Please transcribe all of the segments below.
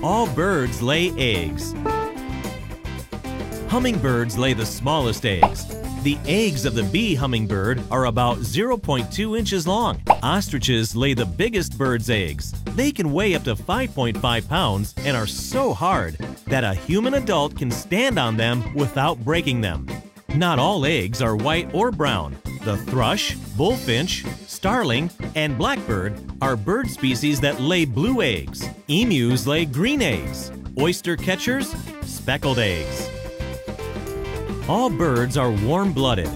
All birds lay eggs. Hummingbirds lay the smallest eggs. The eggs of the bee hummingbird are about 0.2 inches long. Ostriches lay the biggest bird's eggs. They can weigh up to 5.5 pounds and are so hard that a human adult can stand on them without breaking them. Not all eggs are white or brown. The thrush, bullfinch, starling, and blackbird are bird species that lay blue eggs. Emus lay green eggs. Oyster catchers, speckled eggs. All birds are warm-blooded.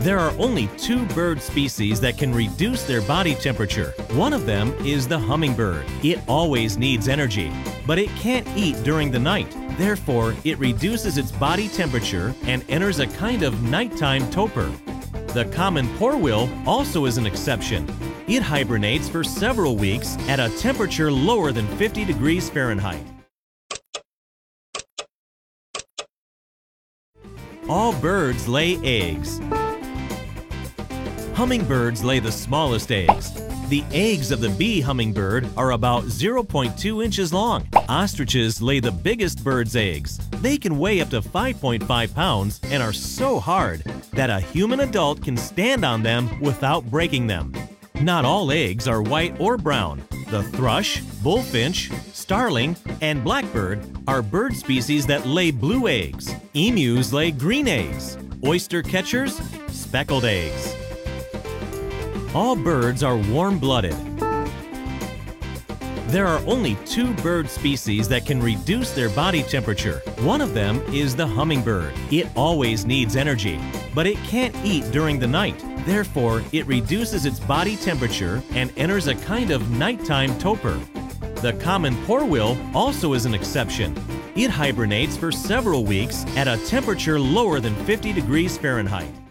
There are only two bird species that can reduce their body temperature. One of them is the hummingbird. It always needs energy, but it can't eat during the night. Therefore, it reduces its body temperature and enters a kind of nighttime torpor. The common poorwill also is an exception. It hibernates for several weeks at a temperature lower than 50 degrees Fahrenheit. All birds lay eggs. Hummingbirds lay the smallest eggs. The eggs of the bee hummingbird are about 0.2 inches long. Ostriches lay the biggest bird's eggs. They can weigh up to 5.5 pounds and are so hard that a human adult can stand on them without breaking them. Not all eggs are white or brown. The thrush, bullfinch, starling, and blackbird are bird species that lay blue eggs. Emus lay green eggs. Oyster catchers, speckled eggs. All birds are warm-blooded. There are only two bird species that can reduce their body temperature. One of them is the hummingbird. It always needs energy, but it can't eat during the night. Therefore, it reduces its body temperature and enters a kind of nighttime torpor. The common poorwill also is an exception. It hibernates for several weeks at a temperature lower than 50 degrees Fahrenheit.